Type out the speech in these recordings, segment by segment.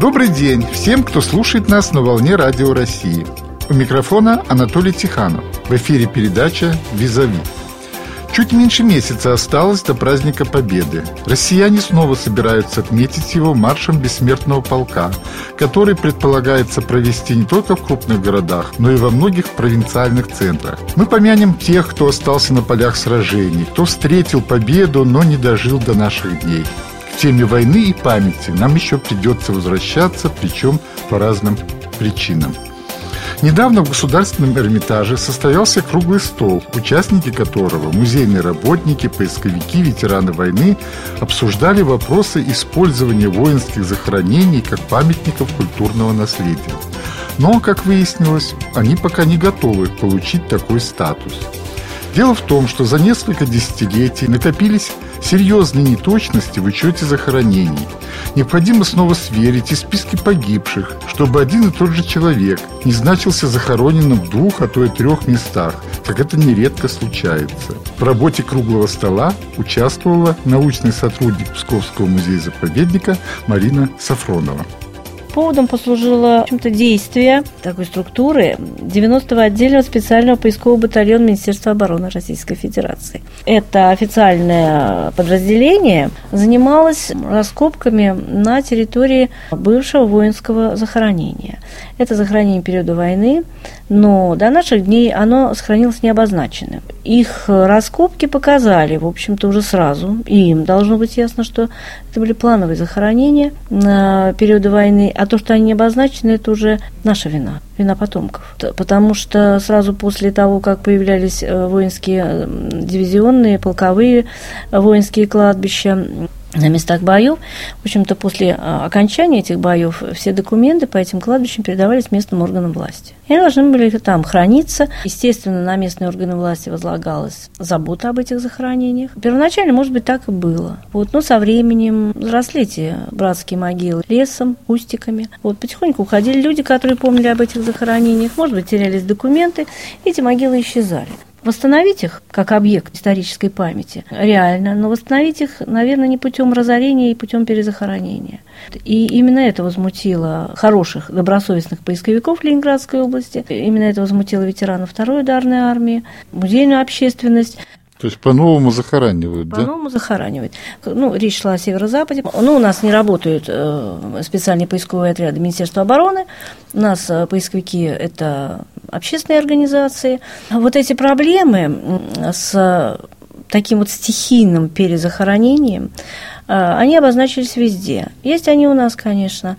Добрый день всем, кто слушает нас на волне Радио России. У микрофона Анатолий Тиханов. В эфире передача «Визави». Чуть меньше месяца осталось до праздника Победы. Россияне снова собираются отметить его маршем бессмертного полка, который предполагается провести не только в крупных городах, но и во многих провинциальных центрах. Мы помянем тех, кто остался на полях сражений, кто встретил победу, но не дожил до наших дней. Теме войны и памяти нам еще придется возвращаться, причем по разным причинам. Недавно в Государственном Эрмитаже состоялся круглый стол, участники которого, музейные работники, поисковики, ветераны войны, обсуждали вопросы использования воинских захоронений как памятников культурного наследия. Но, как выяснилось, они пока не готовы получить такой статус. Дело в том, что за несколько десятилетий накопились серьезные неточности в учете захоронений. Необходимо снова сверить и списки погибших, чтобы один и тот же человек не значился захороненным в двух, а то и трех местах, как это нередко случается. В работе круглого стола участвовала научный сотрудник Псковского музея-заповедника Марина Сафронова. Поводом послужило в общем-то, действие такой структуры 90-го отдельного специального поискового батальона Министерства обороны Российской Федерации. Это официальное подразделение занималось раскопками на территории бывшего воинского захоронения. Это захоронение периода войны, но до наших дней оно сохранилось необозначенным. Их раскопки показали, в общем-то, уже сразу, и им должно быть ясно, что это были плановые захоронения на периоды войны, а то, что они обозначены, это уже наша вина, вина потомков. Потому что сразу после того, как появлялись э, воинские дивизионные, полковые воинские кладбища, на местах боев. В общем-то, после а, окончания этих боев все документы по этим кладбищам передавались местным органам власти. И они должны были там храниться. Естественно, на местные органы власти возлагалась забота об этих захоронениях. Первоначально, может быть, так и было. Вот, но со временем взросли эти братские могилы лесом, устиками. Вот, потихоньку уходили люди, которые помнили об этих захоронениях. Может быть, терялись документы. Эти могилы исчезали. Восстановить их как объект исторической памяти реально, но восстановить их, наверное, не путем разорения и путем перезахоронения. И именно это возмутило хороших, добросовестных поисковиков Ленинградской области, именно это возмутило ветеранов Второй ударной армии, музейную общественность. То есть по-новому захоранивают, по да? По-новому захоранивают. Ну, речь шла о северо-западе. Ну, у нас не работают э, специальные поисковые отряды Министерства обороны. У нас э, поисковики – это общественные организации. Вот эти проблемы с таким вот стихийным перезахоронением, э, они обозначились везде. Есть они у нас, конечно.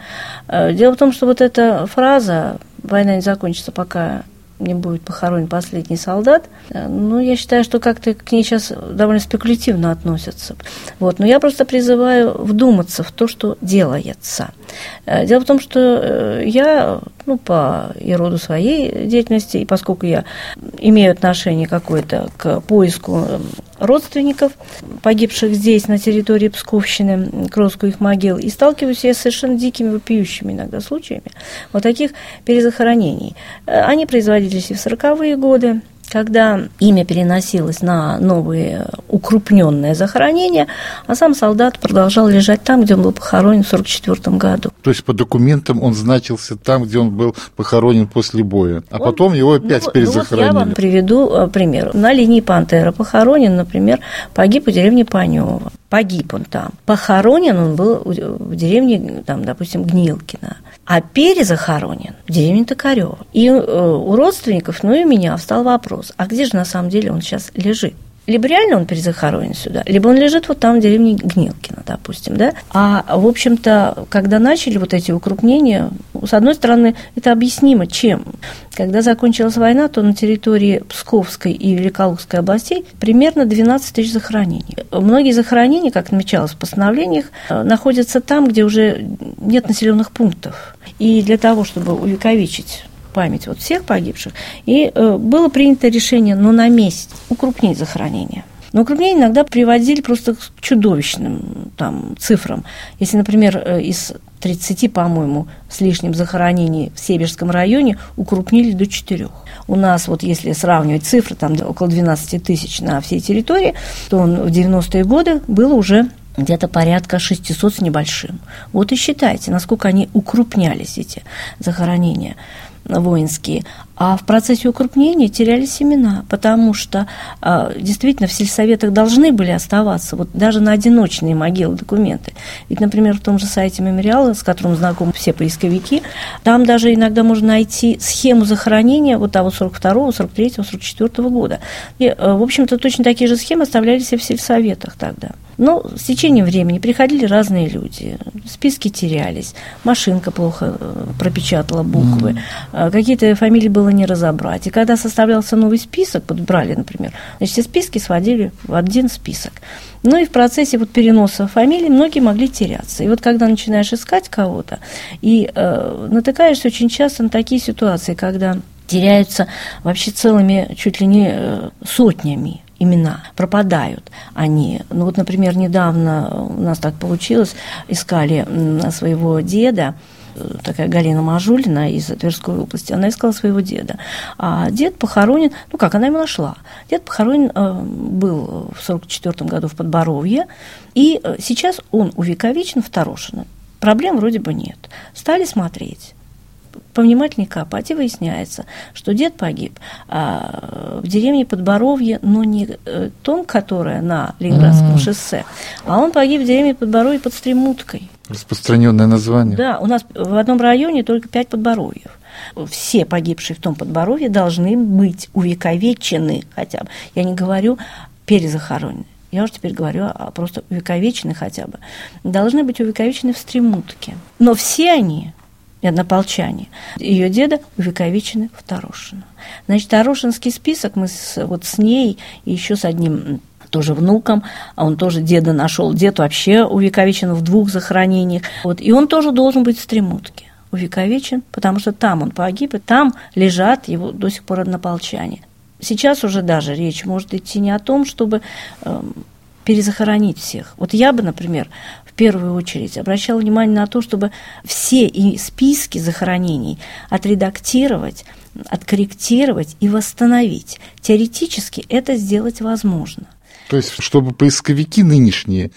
Э, дело в том, что вот эта фраза «война не закончится, пока не будет похоронен последний солдат. Ну, я считаю, что как-то к ней сейчас довольно спекулятивно относятся. Вот. Но я просто призываю вдуматься в то, что делается. Э, дело в том, что э, я, ну, по и роду своей деятельности, и поскольку я имею отношение какое-то к поиску родственников, погибших здесь, на территории Псковщины, к розыску их могил, и сталкиваюсь я с совершенно дикими, вопиющими иногда случаями вот таких перезахоронений. Э, они производились и в 40-е годы, когда имя переносилось на новые укрупненное захоронение, а сам солдат продолжал лежать там, где он был похоронен в 1944 году. То есть по документам он значился там, где он был похоронен после боя, а он, потом его опять ну, перезахоронили. Ну, вот я вам приведу э, пример. На линии Пантера похоронен, например, погиб в деревне Панева. Погиб он там. Похоронен он был в деревне, там, допустим, Гнилкина а перезахоронен в деревне Токарева. И э, у родственников, ну и у меня встал вопрос, а где же на самом деле он сейчас лежит? либо реально он перезахоронен сюда, либо он лежит вот там в деревне Гнилкино, допустим, да. А, в общем-то, когда начали вот эти укрупнения, с одной стороны, это объяснимо чем. Когда закончилась война, то на территории Псковской и Великолукской областей примерно 12 тысяч захоронений. Многие захоронения, как отмечалось в постановлениях, находятся там, где уже нет населенных пунктов. И для того, чтобы увековечить память вот всех погибших. И э, было принято решение, ну, на месяц укрупнить захоронение. Но укрупнение иногда приводили просто к чудовищным там, цифрам. Если, например, э, из 30, по-моему, с лишним захоронений в Северском районе укрупнили до 4. У нас, вот если сравнивать цифры, там около 12 тысяч на всей территории, то он в 90-е годы было уже где-то порядка 600 с небольшим. Вот и считайте, насколько они укрупнялись, эти захоронения воинские. А в процессе укрупнения теряли семена, потому что а, действительно в сельсоветах должны были оставаться вот даже на одиночные могилы документы. Ведь, например, в том же сайте мемориала, с которым знакомы все поисковики, там даже иногда можно найти схему захоронения вот того 42-го, 43-го, 44-го года. И, а, в общем-то, точно такие же схемы оставлялись и в сельсоветах тогда. Но с течением времени приходили разные люди, списки терялись, машинка плохо э, пропечатала буквы, mm-hmm. какие-то фамилии было не разобрать. И когда составлялся новый список, подбрали, например, значит, все списки сводили в один список. Ну и в процессе вот переноса фамилий многие могли теряться. И вот когда начинаешь искать кого-то, и э, натыкаешься очень часто на такие ситуации, когда теряются вообще целыми чуть ли не э, сотнями имена, пропадают они. Ну вот, например, недавно у нас так получилось, искали своего деда, такая Галина Мажулина из Тверской области, она искала своего деда. А дед похоронен, ну как, она его нашла. Дед похоронен э, был в 44 году в Подборовье, и э, сейчас он увековечен в Торошино. Проблем вроде бы нет. Стали смотреть повнимательнее копать, и выясняется, что дед погиб а, в деревне Подборовье, но не э, том, которая на Ленинградском mm-hmm. шоссе, а он погиб в деревне Подборовье под Стремуткой. Распространенное название. Да, у нас в одном районе только пять подборовьев. Все погибшие в том подборовье должны быть увековечены хотя бы. Я не говорю перезахоронены. Я уже теперь говорю о просто увековечены хотя бы. Должны быть увековечены в Стремутке. Но все они и однополчане. Ее деда увековечены в Тарошино. Значит, Тарошинский список мы с, вот с ней и еще с одним тоже внуком, а он тоже деда нашел. Дед вообще увековечен в двух захоронениях. Вот, и он тоже должен быть в Стремутке увековечен, потому что там он погиб, и там лежат его до сих пор однополчане. Сейчас уже даже речь может идти не о том, чтобы э, перезахоронить всех. Вот я бы, например, первую очередь обращал внимание на то, чтобы все и списки захоронений отредактировать, откорректировать и восстановить. Теоретически это сделать возможно. То есть, чтобы поисковики нынешние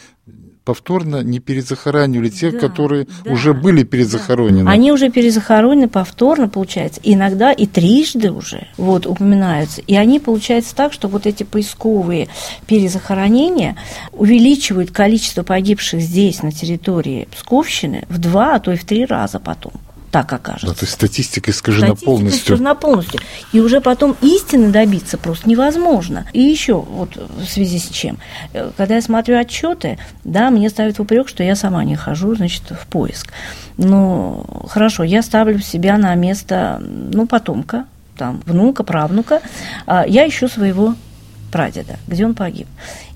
повторно не перезахоранивали тех, да, которые да, уже были перезахоронены. Да. Они уже перезахоронены повторно, получается, иногда и трижды уже вот, упоминаются. И они, получается так, что вот эти поисковые перезахоронения увеличивают количество погибших здесь, на территории Псковщины, в два, а то и в три раза потом так окажется. Да, то есть статистика искажена статистика полностью. искажена полностью. И уже потом истины добиться просто невозможно. И еще вот в связи с чем. Э, когда я смотрю отчеты, да, мне ставят в упрек, что я сама не хожу, значит, в поиск. Ну, хорошо, я ставлю себя на место, ну, потомка, там, внука, правнука. А я ищу своего прадеда, где он погиб.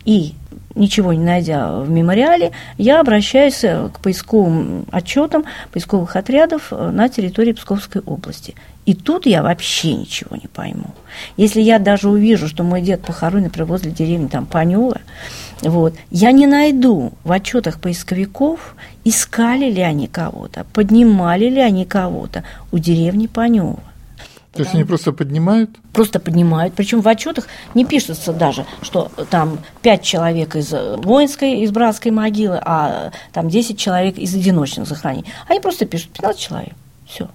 И ничего не найдя в мемориале, я обращаюсь э, к поисковым отчетам поисковых отрядов э, на территории Псковской области. И тут я вообще ничего не пойму. Если я даже увижу, что мой дед похоронен, например, возле деревни там Панева, вот, я не найду в отчетах поисковиков, искали ли они кого-то, поднимали ли они кого-то у деревни Панева. То есть они просто поднимают? Просто поднимают. Причем в отчетах не пишется даже, что там 5 человек из воинской, из братской могилы, а там 10 человек из одиночных захоронений. Они просто пишут 15 человек. Все.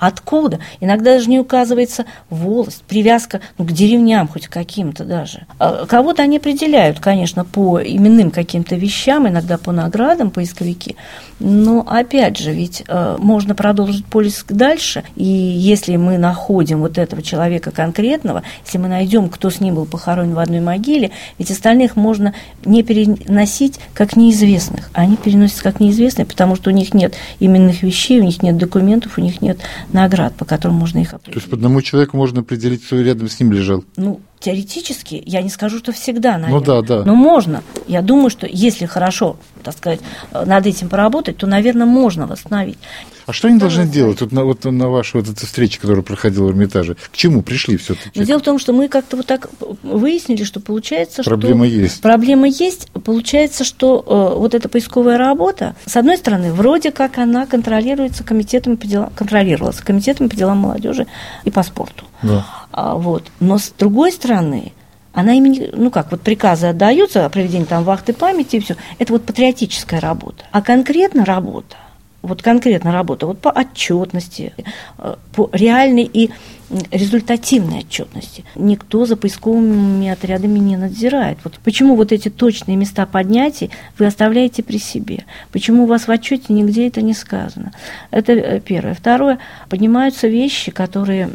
Откуда? Иногда даже не указывается волость, привязка ну, к деревням хоть каким-то даже. А кого-то они определяют, конечно, по именным каким-то вещам, иногда по наградам поисковики. Но опять же, ведь э, можно продолжить поиск дальше, и если мы находим вот этого человека конкретного, если мы найдем, кто с ним был похоронен в одной могиле, ведь остальных можно не переносить как неизвестных, они переносятся как неизвестные, потому что у них нет именных вещей, у них нет документов, у них нет наград, по которым можно их определить. То есть по одному человеку можно определить, кто рядом с ним лежал? Ну, теоретически, я не скажу, что всегда, наверное. Ну да, да. Но можно. Я думаю, что если хорошо, так сказать, над этим поработать, то, наверное, можно восстановить. А что они да, должны делать вот на, вот на вашей вот этой встрече, которая проходила в Эрмитаже? К чему пришли все-таки? Но дело в том, что мы как-то вот так выяснили, что получается, проблема что... есть. Проблема есть. Получается, что э, вот эта поисковая работа, с одной стороны, вроде как она контролируется комитетом по делам, контролировалась комитетом по делам молодежи и по спорту. Да. А, вот. Но с другой стороны, Она имени, ну как, вот приказы отдаются о проведении там вахты памяти и все. Это вот патриотическая работа. А конкретно работа, вот конкретно работа вот по отчетности, э, по реальной и результативной отчетности. Никто за поисковыми отрядами не надзирает. Вот почему вот эти точные места поднятий вы оставляете при себе? Почему у вас в отчете нигде это не сказано? Это э, первое. Второе, поднимаются вещи, которые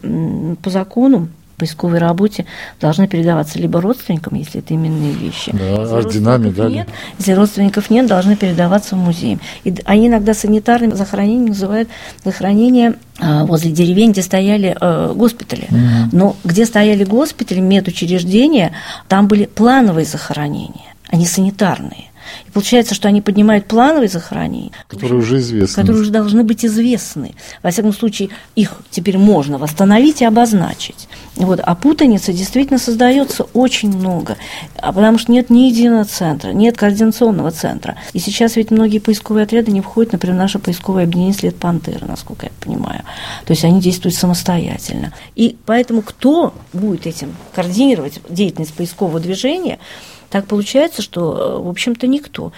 по закону поисковой работе должны передаваться либо родственникам, если это именные вещи. Да, орденами, да. Нет, если родственников нет, должны передаваться в музей. И они иногда санитарным захоронением называют захоронение а, возле деревень, где стояли э, госпитали. Угу. Но где стояли госпитали, медучреждения, там были плановые захоронения, а не санитарные. И получается, что они поднимают плановые захоронения, которые уже известны. Которые уже должны быть известны. Во всяком случае, их теперь можно восстановить и обозначить. Вот. А путаницы действительно создается очень много, а потому что нет ни единого центра, нет координационного центра. И сейчас ведь многие поисковые отряды не входят, например, в наше поисковое объединение «След Пантеры», насколько я понимаю. То есть они действуют самостоятельно. И поэтому кто будет этим координировать деятельность поискового движения – так получается, что, в общем-то, никто.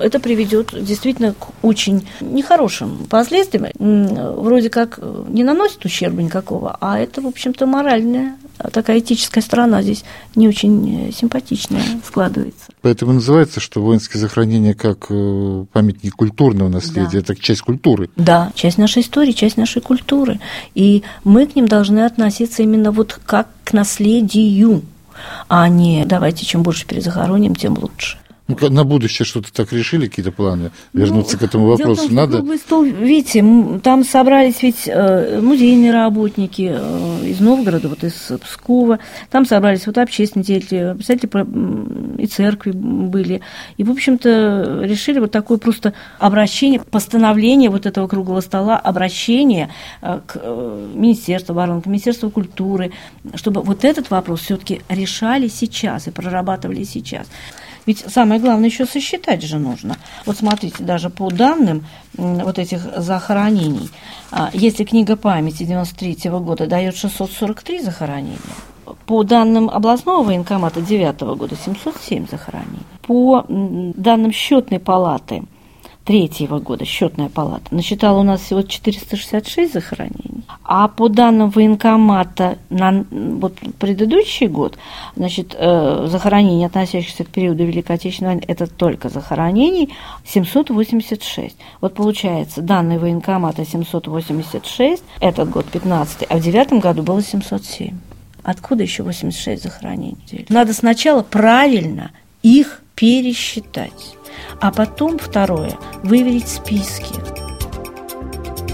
Это приведет действительно к очень нехорошим последствиям. Вроде как не наносит ущерба никакого, а это, в общем-то, моральная такая этическая сторона здесь не очень симпатичная складывается. Поэтому называется, что воинские захоронения как э, памятник культурного наследия, да. это часть культуры. Да, часть нашей истории, часть нашей культуры. И мы к ним должны относиться именно вот как к наследию а не давайте чем больше перезахороним, тем лучше. Ну, на будущее что-то так решили, какие-то планы? Вернуться ну, к этому вопросу том, надо? Стол, видите, там собрались ведь э, музейные работники э, из Новгорода, вот из Пскова, там собрались вот общественные деятели, представители и церкви были. И, в общем-то, решили вот такое просто обращение, постановление вот этого круглого стола, обращение э, к Министерству обороны, к Министерству культуры, чтобы вот этот вопрос все-таки решали сейчас и прорабатывали сейчас. Ведь самое главное еще сосчитать же нужно. Вот смотрите, даже по данным вот этих захоронений, а, если книга памяти 93 года дает 643 захоронения, по данным областного военкомата 9 года 707 захоронений. По данным счетной палаты третьего года счетная палата насчитала у нас всего 466 захоронений, а по данным военкомата на вот предыдущий год, значит, э, захоронений, относящихся к периоду Великой Отечественной войны, это только захоронений 786. Вот получается, данные военкомата 786, этот год 15, а в девятом году было 707. Откуда еще 86 захоронений? Надо сначала правильно их пересчитать. А потом, второе, выверить списки.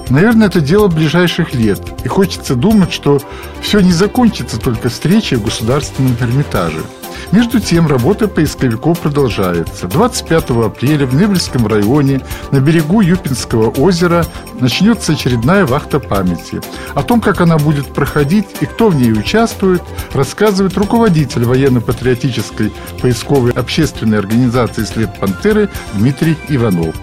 Наверное, это дело ближайших лет. И хочется думать, что все не закончится только встречей в Государственном Эрмитаже – между тем, работа поисковиков продолжается. 25 апреля в Невельском районе на берегу Юпинского озера начнется очередная вахта памяти. О том, как она будет проходить и кто в ней участвует, рассказывает руководитель военно-патриотической поисковой общественной организации «След Пантеры» Дмитрий Иванов.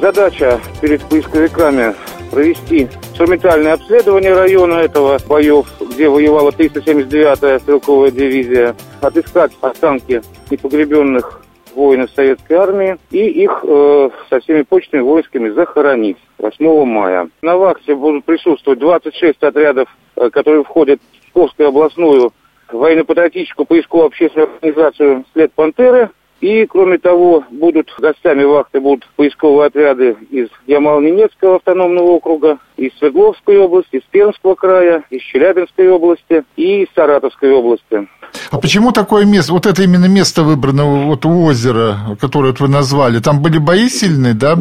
Задача перед поисковиками провести инструментальное обследование района этого боев, где воевала 379-я стрелковая дивизия, отыскать останки непогребенных воинов советской армии и их э, со всеми почтами воинскими захоронить 8 мая. На вахте будут присутствовать 26 отрядов, э, которые входят в Псковскую областную военно-патриотическую поисковую общественную организацию «След Пантеры», и, кроме того, будут гостями вахты будут поисковые отряды из Ямал-Ненецкого автономного округа, из Свердловской области, из Пермского края, из Челябинской области и из Саратовской области. А почему такое место, вот это именно место выбрано, вот у озера, которое вы назвали, там были бои сильные, да?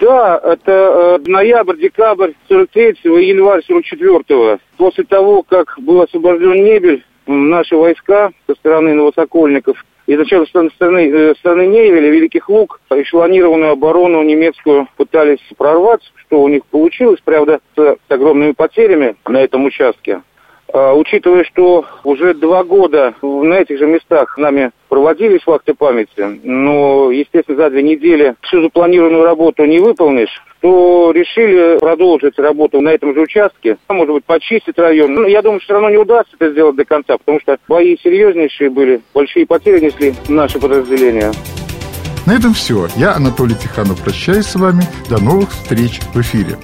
Да, это э, ноябрь, декабрь 43-го и январь 44-го. После того, как был освобожден Небель, наши войска со стороны Новосокольников Изначально со стороны, э, стороны Невеля, Великих Луг, эшелонированную оборону немецкую пытались прорваться, что у них получилось, правда, с огромными потерями на этом участке. А, учитывая, что уже два года на этих же местах нами проводились вахты памяти, но, естественно, за две недели всю запланированную работу не выполнишь, то решили продолжить работу на этом же участке, может быть, почистить район. Но я думаю, что все равно не удастся это сделать до конца, потому что бои серьезнейшие были, большие потери несли наши подразделения. На этом все. Я, Анатолий Тиханов, прощаюсь с вами. До новых встреч в эфире.